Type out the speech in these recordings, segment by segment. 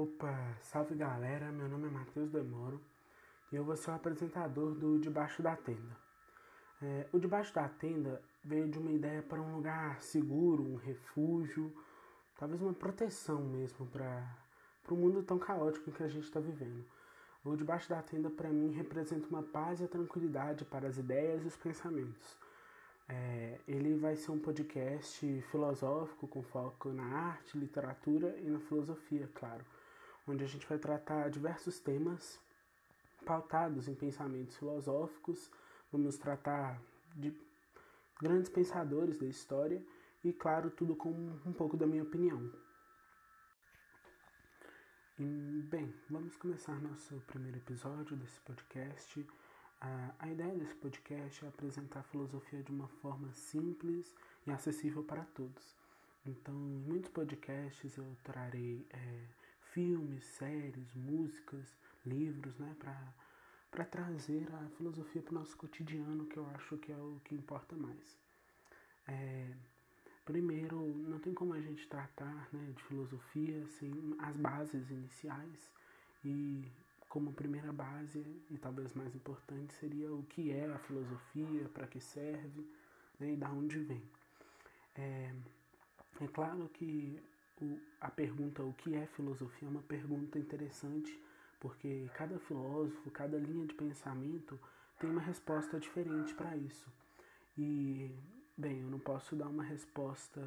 Opa, salve galera, meu nome é Matheus Demoro e eu vou ser o apresentador do Debaixo da Tenda. É, o Debaixo da Tenda veio de uma ideia para um lugar seguro, um refúgio, talvez uma proteção mesmo para o mundo tão caótico que a gente está vivendo. O Debaixo da Tenda para mim representa uma paz e a tranquilidade para as ideias e os pensamentos. É, ele vai ser um podcast filosófico com foco na arte, literatura e na filosofia, claro, onde a gente vai tratar diversos temas pautados em pensamentos filosóficos, vamos tratar de grandes pensadores da história e, claro, tudo com um pouco da minha opinião. E, bem, vamos começar nosso primeiro episódio desse podcast. A, ideia desse podcast é apresentar a filosofia de uma forma simples e acessível para todos. Então, em muitos podcasts eu trarei é, filmes, séries, músicas, livros, né, para trazer a filosofia para o nosso cotidiano, que eu acho que é o que importa mais. É, primeiro, não tem como a gente tratar né, de filosofia sem as bases iniciais e como primeira base, e talvez mais importante, seria o que é a filosofia, para que serve né, e da onde vem. É, é claro que o, a pergunta o que é filosofia é uma pergunta interessante, porque cada filósofo, cada linha de pensamento tem uma resposta diferente para isso. E, bem, eu não posso dar uma resposta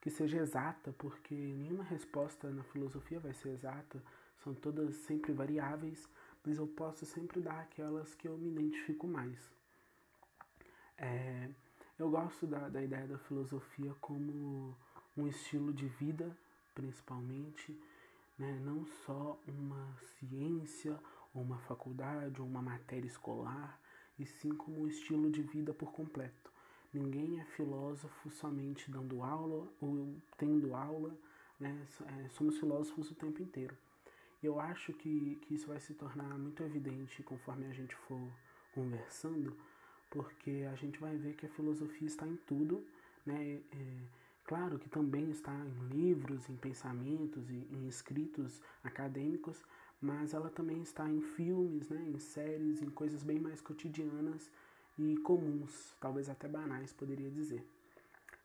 que seja exata, porque nenhuma resposta na filosofia vai ser exata, são todas sempre variáveis, mas eu posso sempre dar aquelas que eu me identifico mais. É, eu gosto da, da ideia da filosofia como um estilo de vida, principalmente, né? não só uma ciência, ou uma faculdade, ou uma matéria escolar, e sim como um estilo de vida por completo. Ninguém é filósofo somente dando aula ou tendo aula, né? É, somos filósofos o tempo inteiro. E eu acho que, que isso vai se tornar muito evidente conforme a gente for conversando, porque a gente vai ver que a filosofia está em tudo, né? É, claro que também está em livros, em pensamentos e em escritos acadêmicos, mas ela também está em filmes, né? Em séries, em coisas bem mais cotidianas e comuns, talvez até banais, poderia dizer.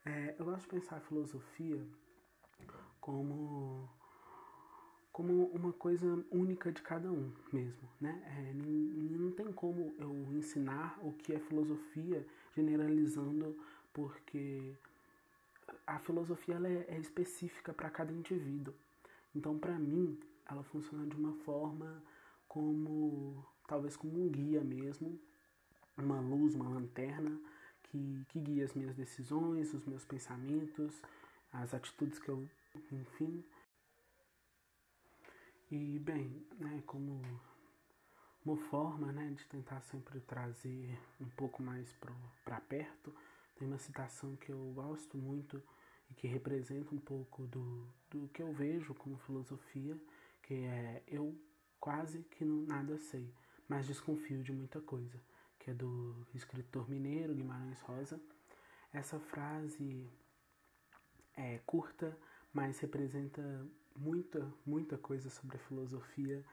É, eu gosto de pensar a filosofia como como uma coisa única de cada um mesmo, né? É, não tem como eu ensinar o que é filosofia generalizando, porque a filosofia ela é, é específica para cada indivíduo. Então, para mim, ela funciona de uma forma como talvez como um guia mesmo, uma luz, uma lanterna que, que guia as minhas decisões, os meus pensamentos, as atitudes que eu, enfim, e, bem, né, como uma forma né, de tentar sempre trazer um pouco mais para perto, tem uma citação que eu gosto muito e que representa um pouco do, do que eu vejo como filosofia, que é eu quase que não, nada sei, mas desconfio de muita coisa, que é do escritor mineiro Guimarães Rosa. Essa frase é curta, mas representa muita, muita coisa sobre a filosofia,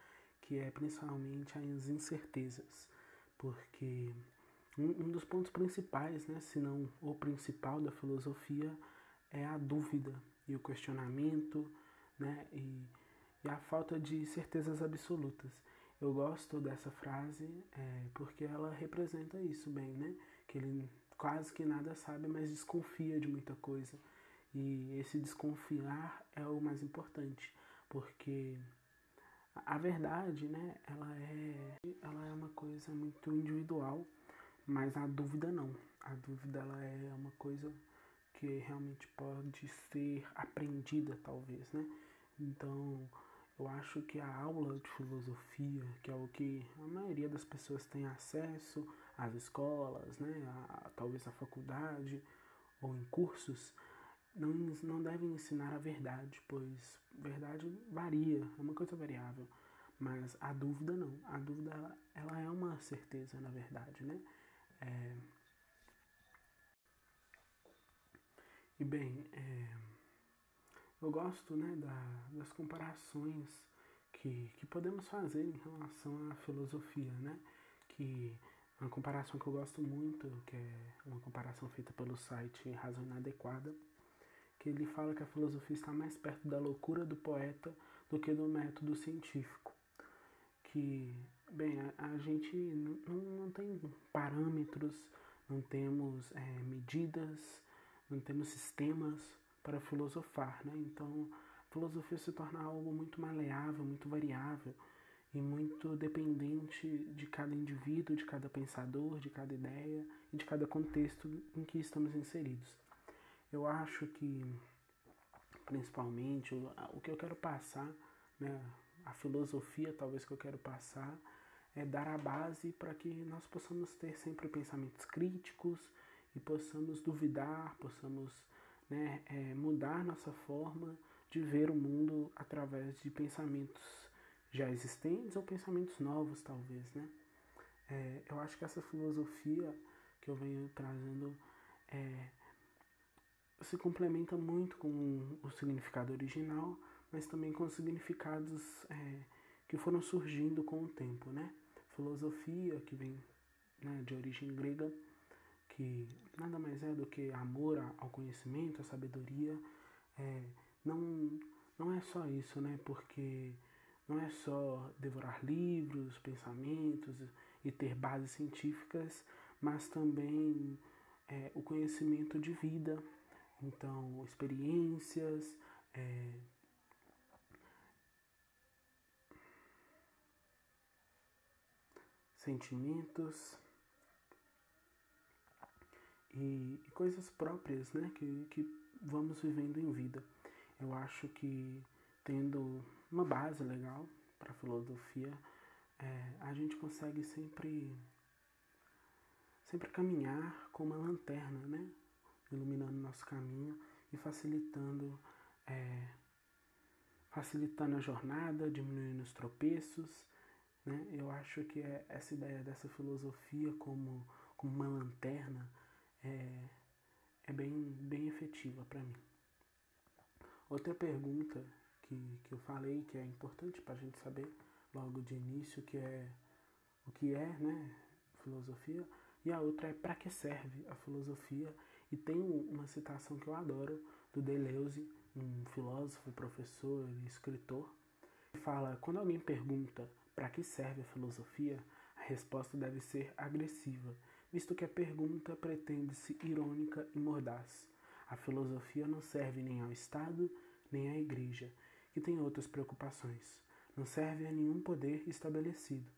que é principalmente as incertezas, porque um, um dos pontos principais, né, se não o principal da filosofia, é a dúvida e o questionamento, né, e, e a falta de certezas absolutas. Eu gosto dessa frase é, porque ela representa isso bem, né? Que ele quase que nada sabe, mas desconfia de muita coisa. E esse desconfiar é o mais importante, porque a verdade, né, ela é, ela é uma coisa muito individual, mas a dúvida não. A dúvida ela é uma coisa que realmente pode ser aprendida, talvez, né? Então, eu acho que a aula de filosofia, que é o que a maioria das pessoas tem acesso às escolas, né, a, talvez à faculdade ou em cursos, não, não devem ensinar a verdade, pois verdade varia, é uma coisa variável. Mas a dúvida não. A dúvida ela, ela é uma certeza, na verdade, né? É... E bem, é... eu gosto né, da, das comparações que, que podemos fazer em relação à filosofia, né? Que uma comparação que eu gosto muito, que é uma comparação feita pelo site Razão Inadequada, que ele fala que a filosofia está mais perto da loucura do poeta do que do método científico. Que, bem, a, a gente não, não tem parâmetros, não temos é, medidas, não temos sistemas para filosofar, né? Então, a filosofia se torna algo muito maleável, muito variável e muito dependente de cada indivíduo, de cada pensador, de cada ideia e de cada contexto em que estamos inseridos. Eu acho que, principalmente, o, que eu quero passar, né, a filosofia talvez que eu quero passar, é dar a base para que nós possamos ter sempre pensamentos críticos e possamos duvidar, possamos né, é, mudar nossa forma de ver o mundo através de pensamentos já existentes ou pensamentos novos, talvez, né? É, eu acho que essa filosofia que eu venho trazendo é, se complementa muito com o significado original, mas também com os significados é, que foram surgindo com o tempo, né? Filosofia, que vem né, de origem grega, que nada mais é do que amor ao conhecimento, à sabedoria, é, não, não é só isso, né? Porque não é só devorar livros, pensamentos e ter bases científicas, mas também é, o conhecimento de vida, então, experiências, é, sentimentos e, e, coisas próprias né, que, que vamos vivendo em vida. Eu acho que tendo uma base legal para a filosofia, é, a gente consegue sempre sempre caminhar com uma lanterna, né? iluminando nosso caminho e facilitando, é, facilitando a jornada, diminuindo os tropeços. Né? Eu acho que é essa ideia dessa filosofia como, como uma lanterna é, é bem, bem efetiva para mim. Outra pergunta que, que eu falei que é importante para a gente saber logo de início que é o que é né, filosofia e a outra é para que serve a filosofia e tem uma citação que eu adoro do Deleuze, um filósofo, professor e escritor, que fala: quando alguém pergunta para que serve a filosofia, a resposta deve ser agressiva, visto que a pergunta pretende-se irônica e mordaz. A filosofia não serve nem ao Estado, nem à Igreja, que tem outras preocupações. Não serve a nenhum poder estabelecido.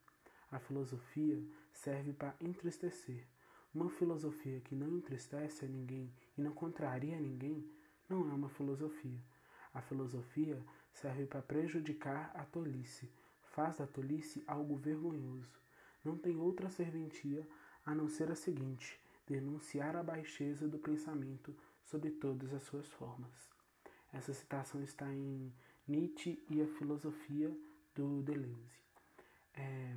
A filosofia serve para entristecer, uma filosofia que não entristece a ninguém e não contraria a ninguém não é uma filosofia. A filosofia serve para prejudicar a tolice, faz da tolice algo vergonhoso. Não tem outra serventia a não ser a seguinte: denunciar a baixeza do pensamento sob todas as suas formas. Essa citação está em Nietzsche e a Filosofia do Deleuze. É,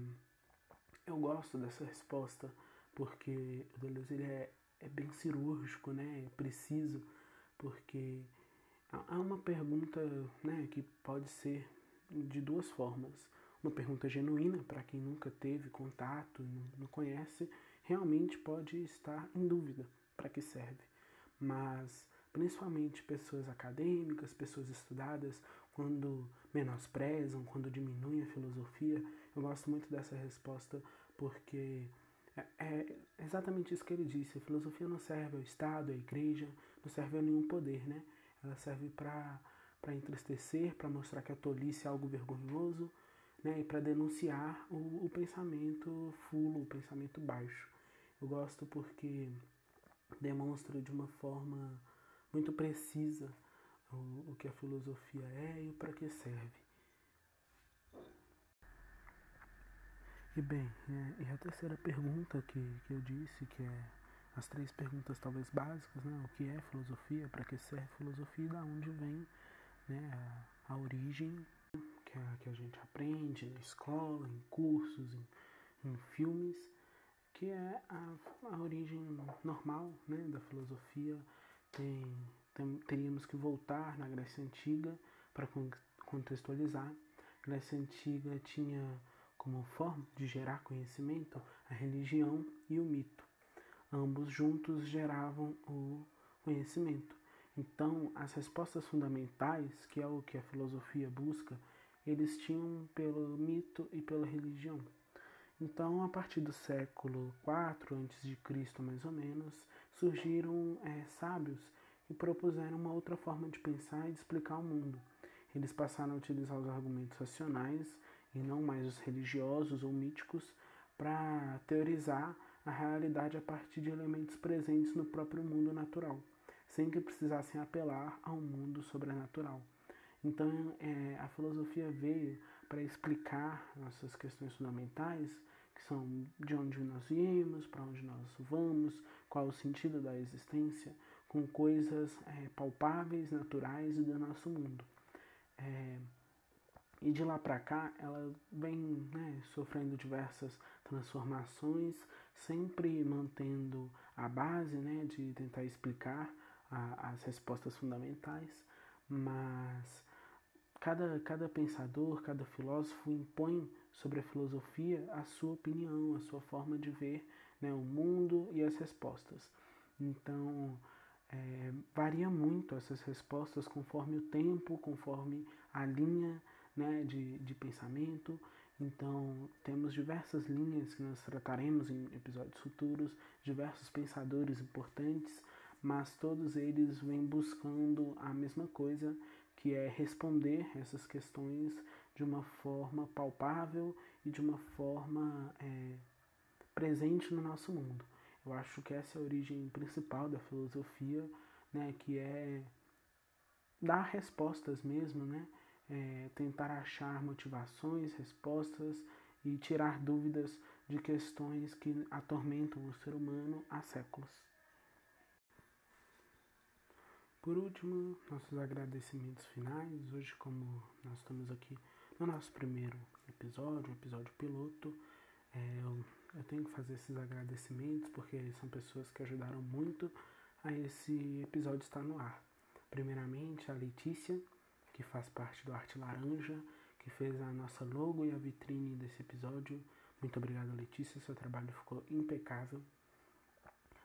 eu gosto dessa resposta porque o Deleuze ele é, é bem cirúrgico, né? É preciso, porque há uma pergunta né, que pode ser de duas formas. Uma pergunta genuína, para quem nunca teve contato não conhece, realmente pode estar em dúvida para que serve. Mas, principalmente pessoas acadêmicas, pessoas estudadas, quando menosprezam, quando diminuem a filosofia, eu gosto muito dessa resposta porque é, é exatamente isso que ele disse. A filosofia não serve ao Estado, à igreja, não serve a nenhum poder, né? Ela serve para entristecer, para mostrar que a tolice é algo vergonhoso, né? Para denunciar o, o pensamento fulo, o pensamento baixo. Eu gosto porque demonstra de uma forma muito precisa o, o que a filosofia é e para que serve. E bem, é, e a terceira pergunta que, que eu disse, que é as três perguntas talvez básicas, né? O que é filosofia, para que serve filosofia e da onde vem né, a, a origem que a, que a gente aprende na escola, em cursos, em, em filmes, que é a, a origem normal né, da filosofia. Tem, tem, teríamos que voltar na Grécia Antiga para contextualizar Grécia Antiga tinha como forma de gerar conhecimento a religião e o mito. Ambos juntos geravam o conhecimento. Então, as respostas fundamentais, que é o que a filosofia busca, eles tinham pelo mito e pela religião. Então, a partir do século IV a.C., mais ou menos, surgiram é, sábios e propuseram uma outra forma de pensar e de explicar o mundo. Eles passaram a utilizar os argumentos racionais e não mais os religiosos ou míticos para teorizar a realidade a partir de elementos presentes no próprio mundo natural, sem que precisassem apelar ao mundo sobrenatural. Então, é, a filosofia veio para explicar nossas questões fundamentais, que são de onde nós viemos, para onde nós vamos, qual o sentido da existência, com coisas é, palpáveis, naturais e do nosso mundo. É, e de lá para cá, ela vem né, sofrendo diversas transformações, sempre mantendo a base né, de tentar explicar a, as respostas fundamentais, mas cada, cada pensador, cada filósofo impõe sobre a filosofia a sua opinião, a sua forma de ver né, o mundo e as respostas. Então, é, varia muito essas respostas conforme o tempo, conforme a linha né, de, de pensamento. Então, temos diversas linhas que nós trataremos em episódios futuros, diversos pensadores importantes, mas todos eles vêm buscando a mesma coisa, que é responder essas questões de uma forma palpável e de uma forma é, presente no nosso mundo. Eu acho que essa é a origem principal da filosofia, né, que é dar respostas mesmo, né, é, tentar achar motivações, respostas e tirar dúvidas de questões que atormentam o ser humano há séculos. Por último, nossos agradecimentos finais. Hoje, como nós estamos aqui no nosso primeiro episódio, episódio piloto, é, eu eu tenho que fazer esses agradecimentos porque são pessoas que ajudaram muito a esse episódio estar no ar. Primeiramente, a Letícia, que faz parte do Arte Laranja, que fez a nossa logo e a vitrine desse episódio. Muito obrigado, Letícia, seu trabalho ficou impecável.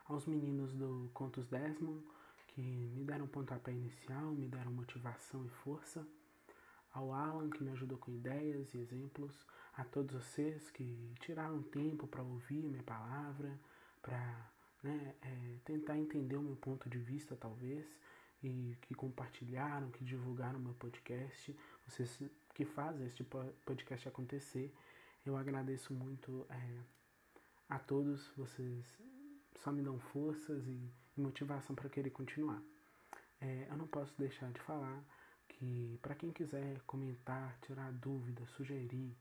Aos meninos do Contos Desmond, que me deram pontapé inicial, me deram motivação e força. Ao Alan, que me ajudou com ideias e exemplos, a todos vocês que tiraram tempo para ouvir minha palavra, para né, é, tentar entender o meu ponto de vista, talvez, e que compartilharam, que divulgaram meu podcast, vocês que fazem este podcast acontecer. Eu agradeço muito é, a todos, vocês só me dão forças e, e motivação para querer continuar. É, eu não posso deixar de falar que para quem quiser comentar, tirar dúvidas, sugerir,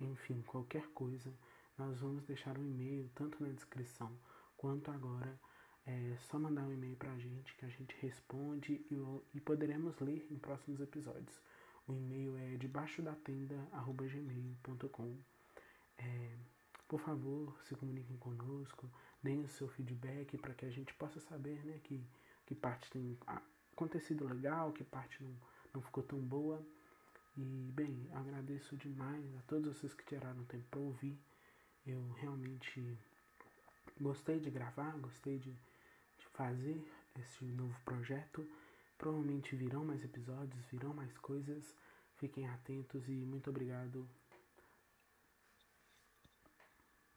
enfim, qualquer coisa, nós vamos deixar um e-mail tanto na descrição quanto agora. É só mandar um e-mail para a gente que a gente responde e, e poderemos ler em próximos episódios. O e-mail é debaixo da tenda@gmail.com. É, por favor, se comuniquem conosco, deem o seu feedback para que a gente possa saber, né, que que parte tem acontecido legal, que parte não não ficou tão boa. E, bem, agradeço demais a todos vocês que tiraram tempo para ouvir. Eu realmente gostei de gravar, gostei de, de fazer esse novo projeto. Provavelmente virão mais episódios, virão mais coisas. Fiquem atentos e muito obrigado